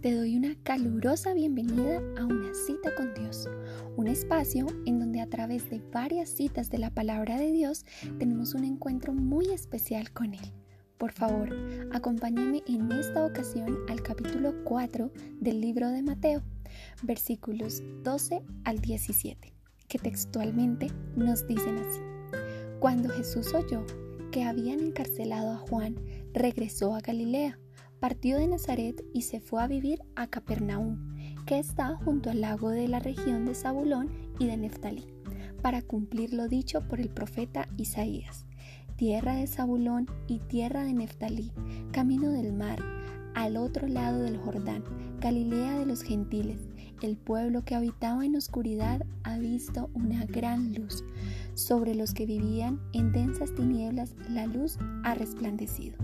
te doy una calurosa bienvenida a una cita con Dios, un espacio en donde a través de varias citas de la palabra de Dios tenemos un encuentro muy especial con Él. Por favor, acompáñame en esta ocasión al capítulo 4 del libro de Mateo, versículos 12 al 17, que textualmente nos dicen así. Cuando Jesús oyó que habían encarcelado a Juan, regresó a Galilea partió de Nazaret y se fue a vivir a Capernaum, que está junto al lago de la región de Zabulón y de Neftalí, para cumplir lo dicho por el profeta Isaías. Tierra de Zabulón y tierra de Neftalí, camino del mar, al otro lado del Jordán, Galilea de los gentiles. El pueblo que habitaba en oscuridad ha visto una gran luz. Sobre los que vivían en densas tinieblas la luz ha resplandecido.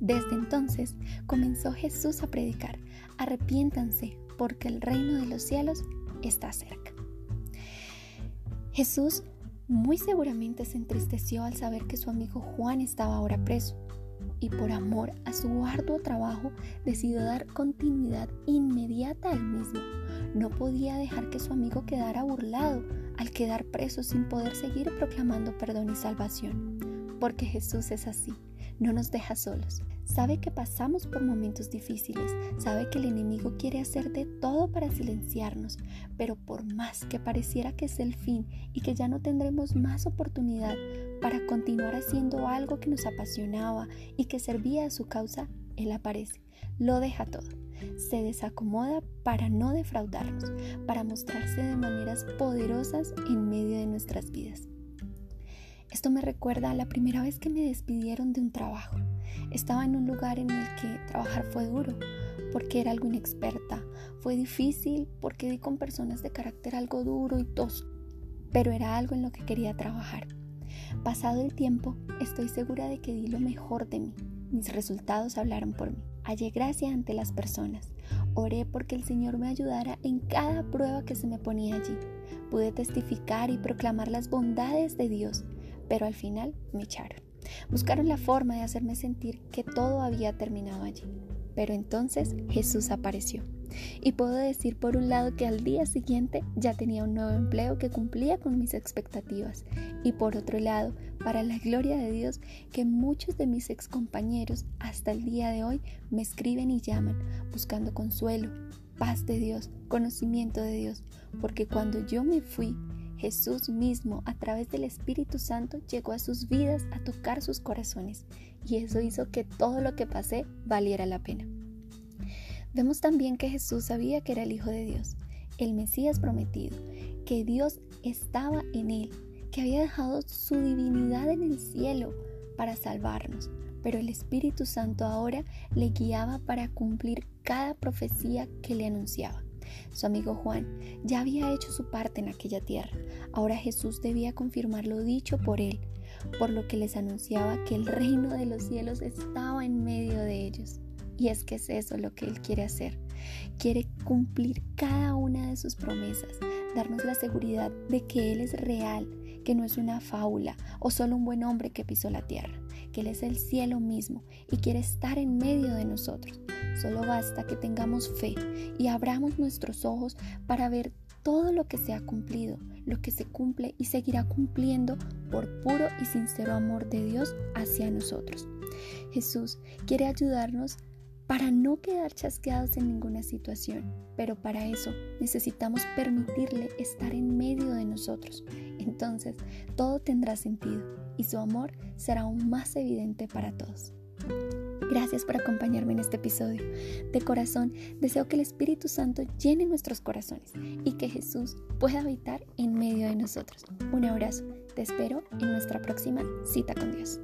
Desde entonces comenzó Jesús a predicar, arrepiéntanse porque el reino de los cielos está cerca. Jesús muy seguramente se entristeció al saber que su amigo Juan estaba ahora preso y por amor a su arduo trabajo decidió dar continuidad inmediata al mismo. No podía dejar que su amigo quedara burlado al quedar preso sin poder seguir proclamando perdón y salvación, porque Jesús es así no nos deja solos. Sabe que pasamos por momentos difíciles, sabe que el enemigo quiere hacer de todo para silenciarnos, pero por más que pareciera que es el fin y que ya no tendremos más oportunidad para continuar haciendo algo que nos apasionaba y que servía a su causa, Él aparece, lo deja todo. Se desacomoda para no defraudarnos, para mostrarse de maneras poderosas en medio de nuestras vidas. Esto me recuerda a la primera vez que me despidieron de un trabajo. Estaba en un lugar en el que trabajar fue duro, porque era algo inexperta. Fue difícil porque di con personas de carácter algo duro y tosco, pero era algo en lo que quería trabajar. Pasado el tiempo, estoy segura de que di lo mejor de mí. Mis resultados hablaron por mí. Hallé gracia ante las personas. Oré porque el Señor me ayudara en cada prueba que se me ponía allí. Pude testificar y proclamar las bondades de Dios pero al final me echaron. Buscaron la forma de hacerme sentir que todo había terminado allí. Pero entonces Jesús apareció. Y puedo decir por un lado que al día siguiente ya tenía un nuevo empleo que cumplía con mis expectativas. Y por otro lado, para la gloria de Dios, que muchos de mis excompañeros hasta el día de hoy me escriben y llaman buscando consuelo, paz de Dios, conocimiento de Dios. Porque cuando yo me fui, Jesús mismo, a través del Espíritu Santo, llegó a sus vidas a tocar sus corazones y eso hizo que todo lo que pasé valiera la pena. Vemos también que Jesús sabía que era el Hijo de Dios, el Mesías prometido, que Dios estaba en él, que había dejado su divinidad en el cielo para salvarnos, pero el Espíritu Santo ahora le guiaba para cumplir cada profecía que le anunciaba. Su amigo Juan ya había hecho su parte en aquella tierra. Ahora Jesús debía confirmar lo dicho por él, por lo que les anunciaba que el reino de los cielos estaba en medio de ellos. Y es que es eso lo que Él quiere hacer. Quiere cumplir cada una de sus promesas, darnos la seguridad de que Él es real, que no es una fábula o solo un buen hombre que pisó la tierra, que Él es el cielo mismo y quiere estar en medio de nosotros. Solo basta que tengamos fe y abramos nuestros ojos para ver todo lo que se ha cumplido, lo que se cumple y seguirá cumpliendo por puro y sincero amor de Dios hacia nosotros. Jesús quiere ayudarnos para no quedar chasqueados en ninguna situación, pero para eso necesitamos permitirle estar en medio de nosotros. Entonces todo tendrá sentido y su amor será aún más evidente para todos. Gracias por acompañarme en este episodio. De corazón, deseo que el Espíritu Santo llene nuestros corazones y que Jesús pueda habitar en medio de nosotros. Un abrazo. Te espero en nuestra próxima cita con Dios.